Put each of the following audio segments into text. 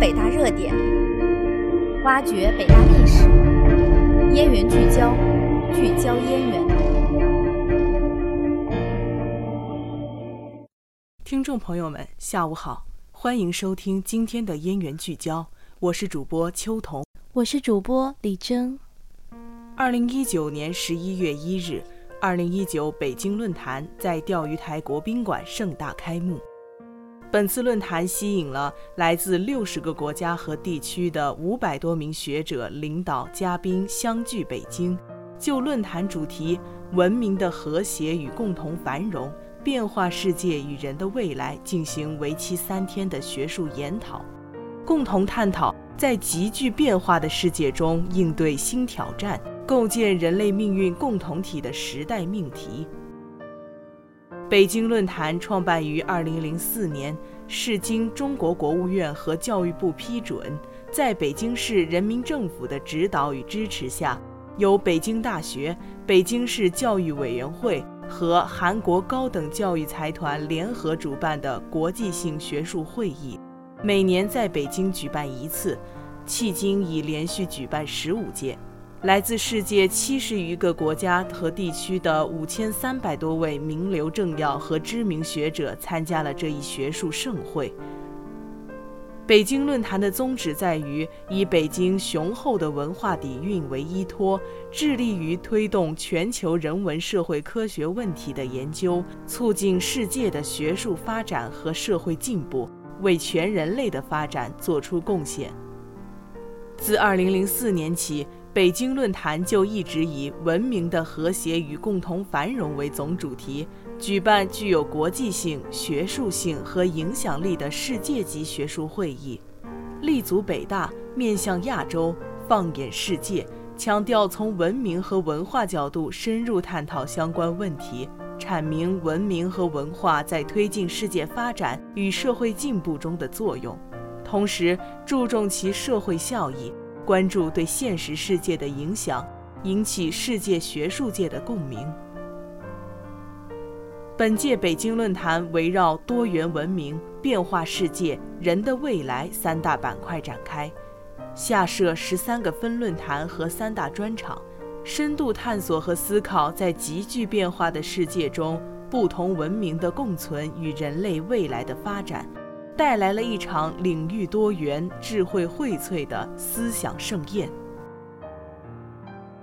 北大热点，挖掘北大历史，燕园聚焦，聚焦燕园。听众朋友们，下午好，欢迎收听今天的燕园聚焦，我是主播秋桐，我是主播李征。二零一九年十一月一日，二零一九北京论坛在钓鱼台国宾馆盛大开幕。本次论坛吸引了来自六十个国家和地区的五百多名学者、领导、嘉宾相聚北京，就论坛主题“文明的和谐与共同繁荣，变化世界与人的未来”进行为期三天的学术研讨，共同探讨在急剧变化的世界中应对新挑战、构建人类命运共同体的时代命题。北京论坛创办于二零零四年，是经中国国务院和教育部批准，在北京市人民政府的指导与支持下，由北京大学、北京市教育委员会和韩国高等教育财团联合主办的国际性学术会议，每年在北京举办一次，迄今已连续举办十五届。来自世界七十余个国家和地区的五千三百多位名流政要和知名学者参加了这一学术盛会。北京论坛的宗旨在于以北京雄厚的文化底蕴为依托，致力于推动全球人文社会科学问题的研究，促进世界的学术发展和社会进步，为全人类的发展做出贡献。自二零零四年起。北京论坛就一直以“文明的和谐与共同繁荣”为总主题，举办具有国际性、学术性和影响力的世界级学术会议，立足北大，面向亚洲，放眼世界，强调从文明和文化角度深入探讨相关问题，阐明文明和文化在推进世界发展与社会进步中的作用，同时注重其社会效益。关注对现实世界的影响，引起世界学术界的共鸣。本届北京论坛围绕多元文明、变化世界、人的未来三大板块展开，下设十三个分论坛和三大专场，深度探索和思考在急剧变化的世界中不同文明的共存与人类未来的发展。带来了一场领域多元、智慧荟萃的思想盛宴。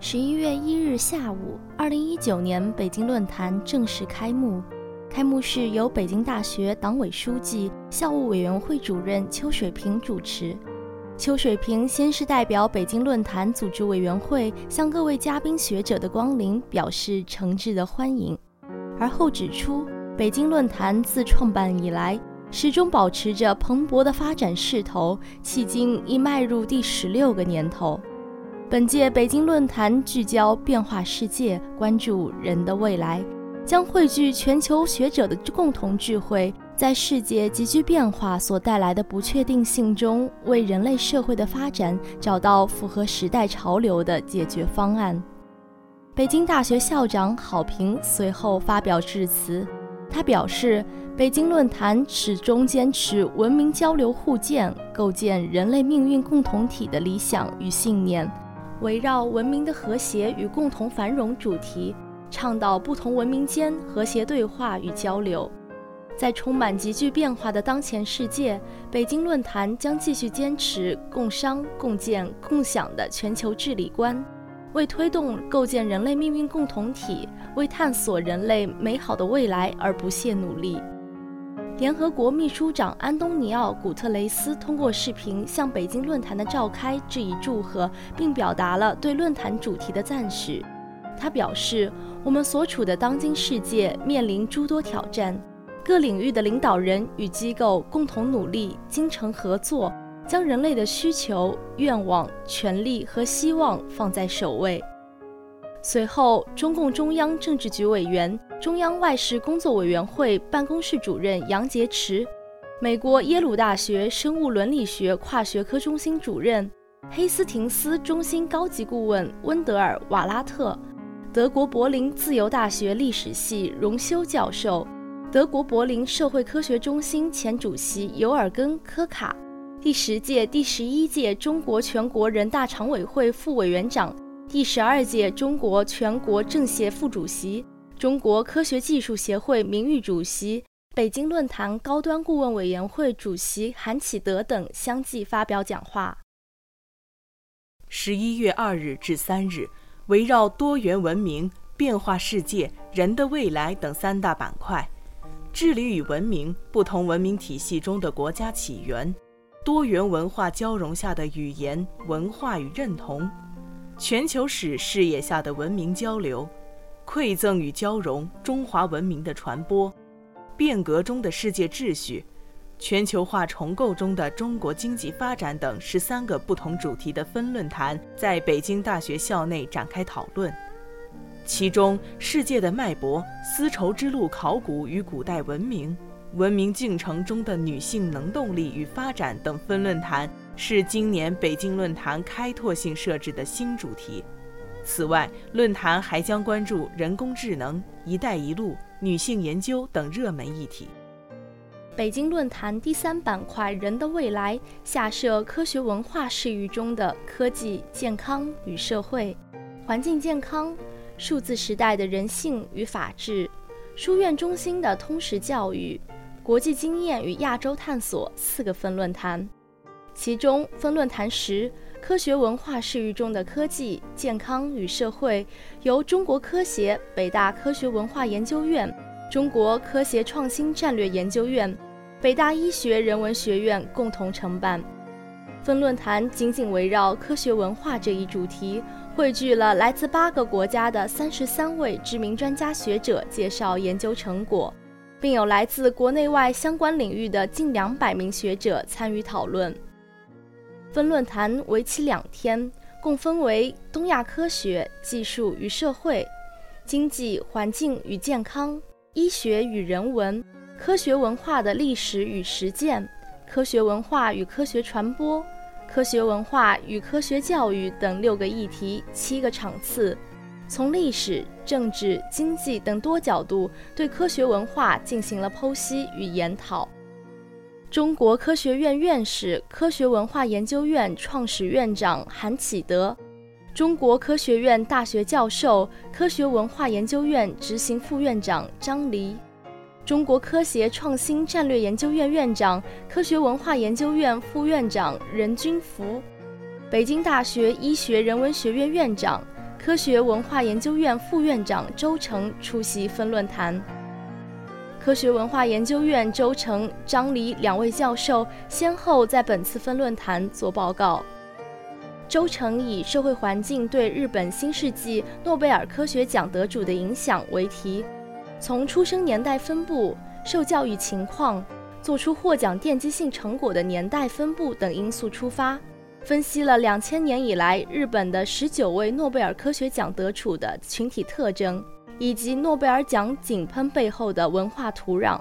十一月一日下午，二零一九年北京论坛正式开幕。开幕式由北京大学党委书记、校务委员会主任邱水平主持。邱水平先是代表北京论坛组织委员会向各位嘉宾学者的光临表示诚挚的欢迎，而后指出，北京论坛自创办以来。始终保持着蓬勃的发展势头，迄今已迈入第十六个年头。本届北京论坛聚焦变化世界，关注人的未来，将汇聚全球学者的共同智慧，在世界急剧变化所带来的不确定性中，为人类社会的发展找到符合时代潮流的解决方案。北京大学校长郝平随后发表致辞。他表示，北京论坛始终坚持文明交流互鉴、构建人类命运共同体的理想与信念，围绕文明的和谐与共同繁荣主题，倡导不同文明间和谐对话与交流。在充满急剧变化的当前世界，北京论坛将继续坚持共商、共建、共享的全球治理观。为推动构建人类命运共同体，为探索人类美好的未来而不懈努力。联合国秘书长安东尼奥·古特雷斯通过视频向北京论坛的召开致以祝贺，并表达了对论坛主题的赞许。他表示：“我们所处的当今世界面临诸多挑战，各领域的领导人与机构共同努力，精诚合作。”将人类的需求、愿望、权利和希望放在首位。随后，中共中央政治局委员、中央外事工作委员会办公室主任杨洁篪，美国耶鲁大学生物伦理学跨学科中心主任、黑斯廷斯中心高级顾问温德尔·瓦拉特，德国柏林自由大学历史系荣休教授，德国柏林社会科学中心前主席尤尔根·科卡。第十届、第十一届中国全国人大常委会副委员长，第十二届中国全国政协副主席，中国科学技术协会名誉主席，北京论坛高端顾问委员会主席韩启德等相继发表讲话。十一月二日至三日，围绕多元文明、变化世界、人的未来等三大板块，治理与文明不同文明体系中的国家起源。多元文化交融下的语言、文化与认同，全球史视野下的文明交流，馈赠与交融中华文明的传播，变革中的世界秩序，全球化重构中的中国经济发展等十三个不同主题的分论坛在北京大学校内展开讨论。其中，世界的脉搏、丝绸之路考古与古代文明。文明进程中的女性能动力与发展等分论坛是今年北京论坛开拓性设置的新主题。此外，论坛还将关注人工智能、“一带一路”、女性研究等热门议题。北京论坛第三板块“人的未来”下设科学文化视域中的科技、健康与社会、环境健康、数字时代的人性与法治、书院中心的通识教育。国际经验与亚洲探索四个分论坛，其中分论坛十科学文化视域中的科技、健康与社会，由中国科协、北大科学文化研究院、中国科协创新战略研究院、北大医学人文学院共同承办。分论坛紧紧围绕科学文化这一主题，汇聚了来自八个国家的三十三位知名专家学者介绍研究成果。并有来自国内外相关领域的近两百名学者参与讨论。分论坛为期两天，共分为东亚科学、技术与社会、经济环境与健康、医学与人文、科学文化的历史与实践、科学文化与科学传播、科学文化与科学教育等六个议题，七个场次。从历史、政治、经济等多角度对科学文化进行了剖析与研讨。中国科学院院士、科学文化研究院创始院长韩启德，中国科学院大学教授、科学文化研究院执行副院长张黎，中国科协创新战略研究院院长、科学文化研究院副院长任军福，北京大学医学人文学院院长。科学文化研究院副院长周成出席分论坛。科学文化研究院周成、张黎两位教授先后在本次分论坛作报告。周成以“社会环境对日本新世纪诺贝尔科学奖得主的影响”为题，从出生年代分布、受教育情况、做出获奖奠基性成果的年代分布等因素出发。分析了两千年以来日本的十九位诺贝尔科学奖得主的群体特征，以及诺贝尔奖井喷背后的文化土壤。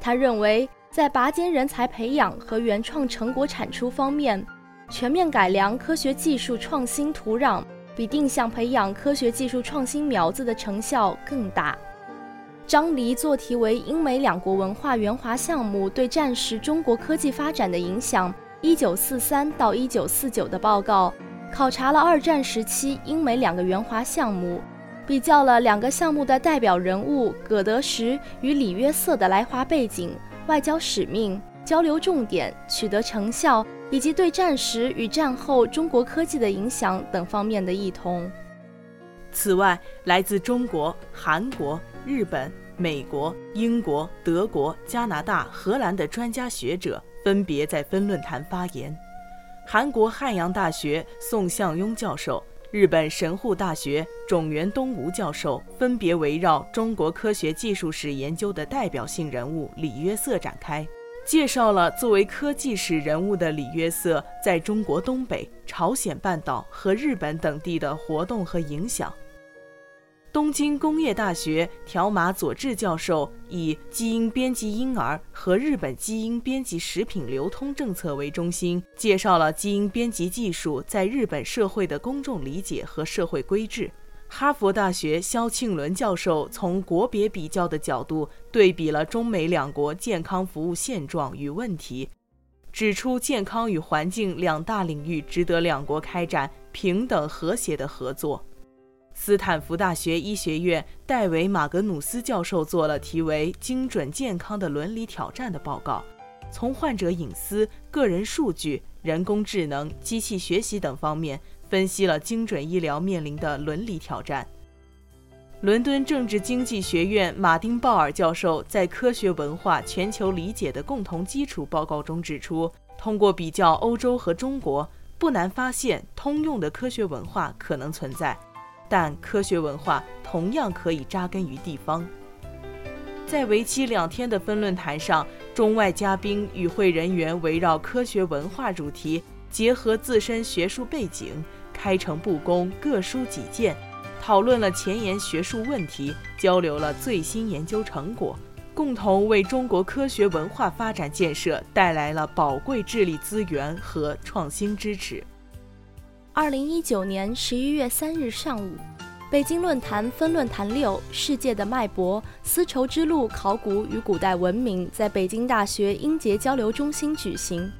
他认为，在拔尖人才培养和原创成果产出方面，全面改良科学技术创新土壤，比定向培养科学技术创新苗子的成效更大。张黎做题为“英美两国文化圆滑项目对战时中国科技发展的影响”。一九四三到一九四九的报告考察了二战时期英美两个援华项目，比较了两个项目的代表人物葛德什与李约瑟的来华背景、外交使命、交流重点、取得成效，以及对战时与战后中国科技的影响等方面的异同。此外，来自中国、韩国、日本、美国、英国、德国、加拿大、荷兰的专家学者。分别在分论坛发言，韩国汉阳大学宋相庸教授、日本神户大学种原东吾教授分别围绕中国科学技术史研究的代表性人物李约瑟展开，介绍了作为科技史人物的李约瑟在中国东北、朝鲜半岛和日本等地的活动和影响。东京工业大学条马佐治教授以基因编辑婴儿和日本基因编辑食品流通政策为中心，介绍了基因编辑技术在日本社会的公众理解和社会规制。哈佛大学肖庆伦教授从国别比较的角度对比了中美两国健康服务现状与问题。指出健康与环境两大领域值得两国开展平等和谐的合作。斯坦福大学医学院戴维·马格努斯教授做了题为《精准健康的伦理挑战》的报告，从患者隐私、个人数据、人工智能、机器学习等方面分析了精准医疗面临的伦理挑战。伦敦政治经济学院马丁·鲍尔教授在《科学文化：全球理解的共同基础》报告中指出，通过比较欧洲和中国，不难发现通用的科学文化可能存在，但科学文化同样可以扎根于地方。在为期两天的分论坛上，中外嘉宾与会人员围绕科学文化主题，结合自身学术背景，开诚布公，各抒己见。讨论了前沿学术问题，交流了最新研究成果，共同为中国科学文化发展建设带来了宝贵智力资源和创新支持。二零一九年十一月三日上午，北京论坛分论坛六“世界的脉搏：丝绸之路考古与古代文明”在北京大学英杰交流中心举行。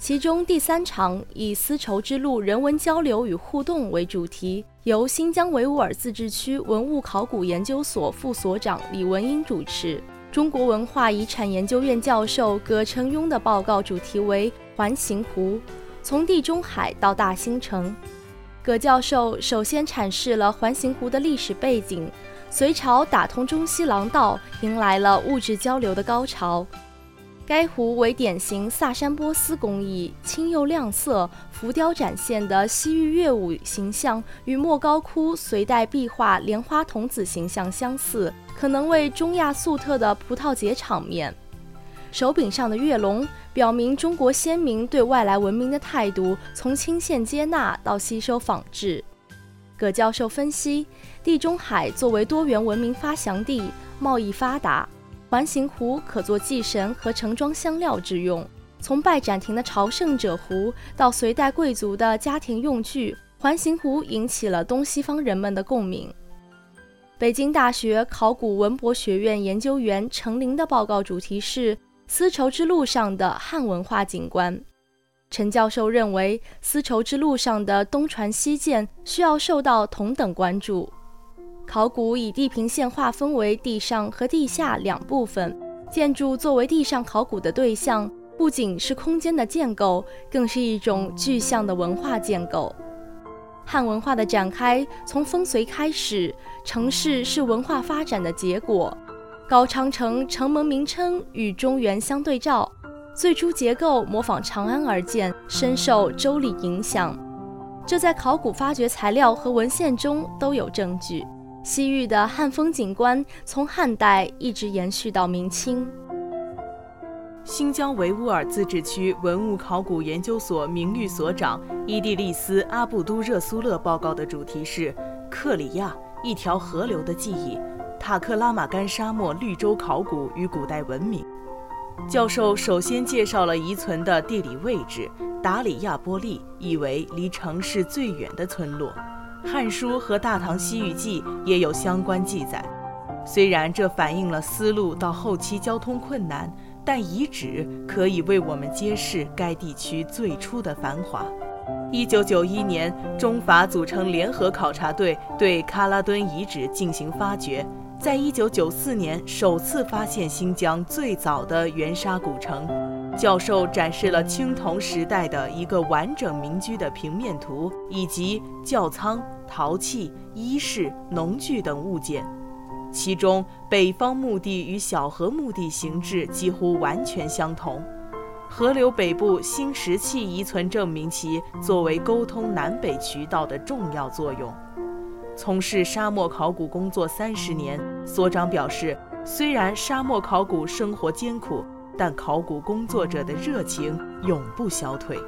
其中第三场以“丝绸之路人文交流与互动”为主题，由新疆维吾尔自治区文物考古研究所副所长李文英主持。中国文化遗产研究院教授葛成庸的报告主题为“环形湖：从地中海到大兴城”。葛教授首先阐释了环形湖的历史背景：隋朝打通中西廊道，迎来了物质交流的高潮。该湖为典型萨珊波斯工艺，青釉亮色，浮雕展现的西域乐舞形象与莫高窟隋代壁画莲花童子形象相似，可能为中亚粟特的葡萄节场面。手柄上的月龙表明中国先民对外来文明的态度，从倾羡接纳到吸收仿制。葛教授分析，地中海作为多元文明发祥地，贸易发达。环形壶可做祭神和盛装香料之用。从拜占庭的朝圣者壶到隋代贵族的家庭用具，环形壶引起了东西方人们的共鸣。北京大学考古文博学院研究员程琳的报告主题是“丝绸之路上的汉文化景观”。陈教授认为，丝绸之路上的东传西建需要受到同等关注。考古以地平线划分为地上和地下两部分。建筑作为地上考古的对象，不仅是空间的建构，更是一种具象的文化建构。汉文化的展开从风隋开始，城市是文化发展的结果。高昌城城门名称与中原相对照，最初结构模仿长安而建，深受周礼影响。这在考古发掘材料和文献中都有证据。西域的汉风景观从汉代一直延续到明清。新疆维吾尔自治区文物考古研究所名誉所长伊蒂利斯·阿布都热苏勒报告的主题是“克里亚：一条河流的记忆”，塔克拉玛干沙漠绿洲考古与古代文明。教授首先介绍了遗存的地理位置：达里亚波利，意为离城市最远的村落。《汉书》和《大唐西域记》也有相关记载。虽然这反映了丝路到后期交通困难，但遗址可以为我们揭示该地区最初的繁华。一九九一年，中法组成联合考察队对喀拉敦遗址进行发掘，在一九九四年首次发现新疆最早的元沙古城。教授展示了青铜时代的一个完整民居的平面图，以及窖仓、陶器、衣饰、农具等物件。其中，北方墓地与小河墓地形制几乎完全相同。河流北部新石器遗存证明其作为沟通南北渠道的重要作用。从事沙漠考古工作三十年，所长表示，虽然沙漠考古生活艰苦。但考古工作者的热情永不消退。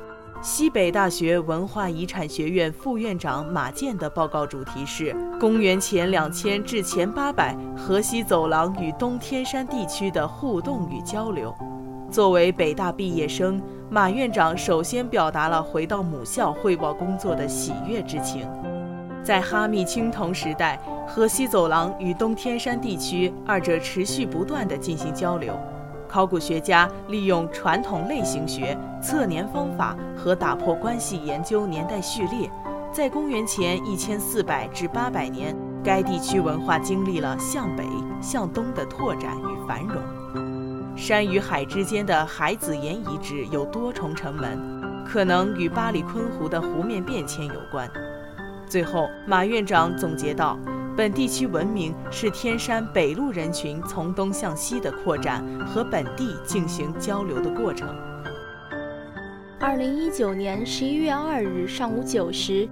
西北大学文化遗产学院副院长马健的报告主题是“公元前两千至前八百河西走廊与东天山地区的互动与交流”。作为北大毕业生，马院长首先表达了回到母校汇报工作的喜悦之情。在哈密青铜时代，河西走廊与东天山地区二者持续不断地进行交流。考古学家利用传统类型学测年方法和打破关系研究年代序列，在公元前一千四百至八百年，该地区文化经历了向北、向东的拓展与繁荣。山与海之间的海子岩遗址有多重城门，可能与巴里坤湖的湖面变迁有关。最后，马院长总结道。本地区文明是天山北路人群从东向西的扩展和本地进行交流的过程。二零一九年十一月二日上午九时，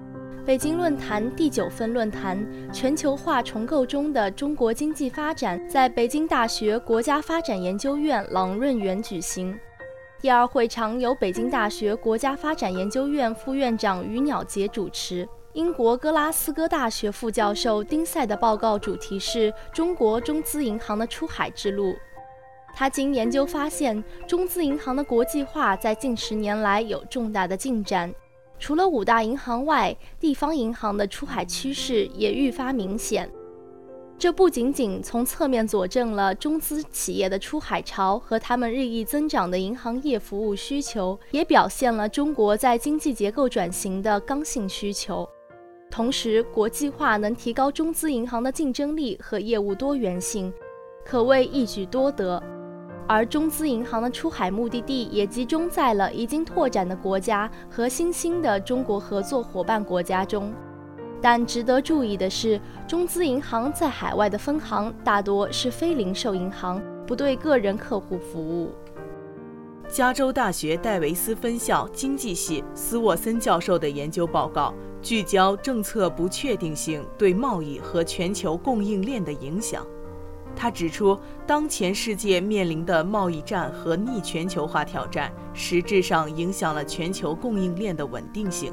北京论坛第九分论坛“全球化重构中的中国经济发展”在北京大学国家发展研究院朗润园举行。第二会场由北京大学国家发展研究院副院长于鸟杰主持。英国格拉斯哥大学副教授丁塞的报告主题是中国中资银行的出海之路。他经研究发现，中资银行的国际化在近十年来有重大的进展。除了五大银行外，地方银行的出海趋势也愈发明显。这不仅仅从侧面佐证了中资企业的出海潮和他们日益增长的银行业服务需求，也表现了中国在经济结构转型的刚性需求。同时，国际化能提高中资银行的竞争力和业务多元性，可谓一举多得。而中资银行的出海目的地也集中在了已经拓展的国家和新兴的中国合作伙伴国家中。但值得注意的是，中资银行在海外的分行大多是非零售银行，不对个人客户服务。加州大学戴维斯分校经济系斯沃森教授的研究报告。聚焦政策不确定性对贸易和全球供应链的影响。他指出，当前世界面临的贸易战和逆全球化挑战，实质上影响了全球供应链的稳定性。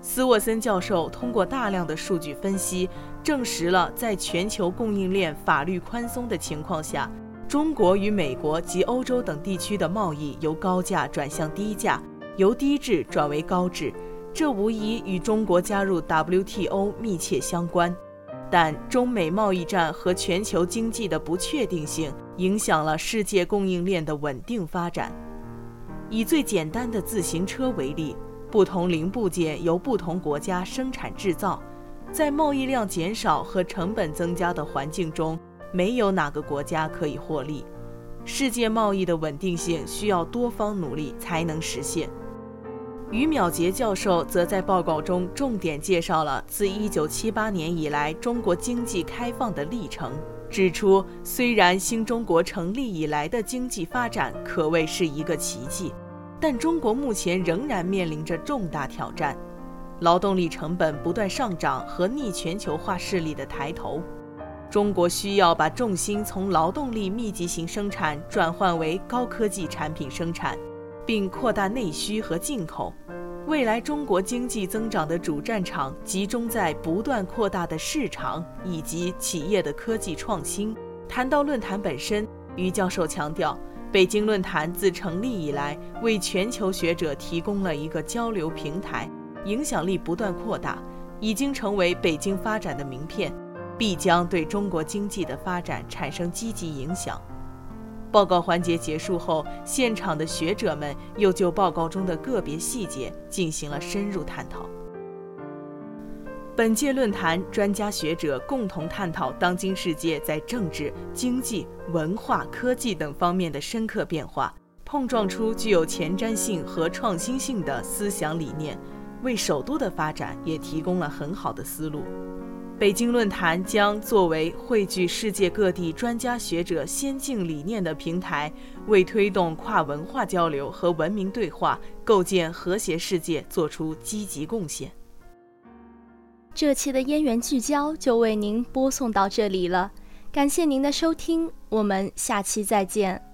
斯沃森教授通过大量的数据分析，证实了在全球供应链法律宽松的情况下，中国与美国及欧洲等地区的贸易由高价转向低价，由低质转为高质。这无疑与中国加入 WTO 密切相关，但中美贸易战和全球经济的不确定性影响了世界供应链的稳定发展。以最简单的自行车为例，不同零部件由不同国家生产制造，在贸易量减少和成本增加的环境中，没有哪个国家可以获利。世界贸易的稳定性需要多方努力才能实现。于淼杰教授则在报告中重点介绍了自1978年以来中国经济开放的历程，指出，虽然新中国成立以来的经济发展可谓是一个奇迹，但中国目前仍然面临着重大挑战：劳动力成本不断上涨和逆全球化势力的抬头。中国需要把重心从劳动力密集型生产转换为高科技产品生产。并扩大内需和进口。未来中国经济增长的主战场集中在不断扩大的市场以及企业的科技创新。谈到论坛本身，于教授强调，北京论坛自成立以来，为全球学者提供了一个交流平台，影响力不断扩大，已经成为北京发展的名片，必将对中国经济的发展产生积极影响。报告环节结束后，现场的学者们又就报告中的个别细节进行了深入探讨。本届论坛专家学者共同探讨当今世界在政治、经济、文化、科技等方面的深刻变化，碰撞出具有前瞻性和创新性的思想理念，为首都的发展也提供了很好的思路。北京论坛将作为汇聚世界各地专家学者先进理念的平台，为推动跨文化交流和文明对话、构建和谐世界做出积极贡献。这期的燕园聚焦就为您播送到这里了，感谢您的收听，我们下期再见。